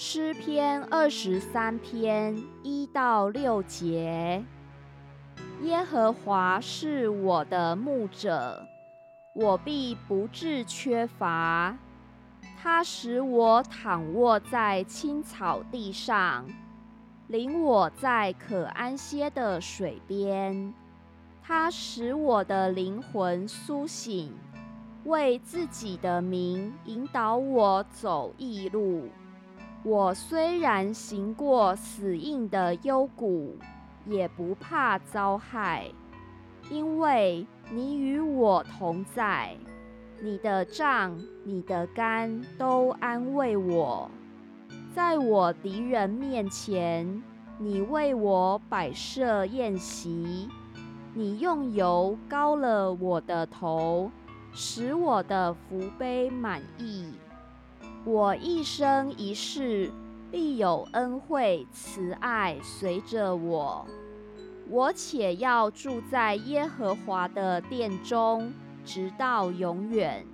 诗篇二十三篇一到六节：耶和华是我的牧者，我必不致缺乏。他使我躺卧在青草地上，领我在可安歇的水边。他使我的灵魂苏醒，为自己的名引导我走义路。我虽然行过死荫的幽谷，也不怕遭害，因为你与我同在。你的杖、你的竿都安慰我。在我敌人面前，你为我摆设宴席，你用油膏了我的头，使我的福杯满溢。我一生一世必有恩惠慈爱随着我，我且要住在耶和华的殿中，直到永远。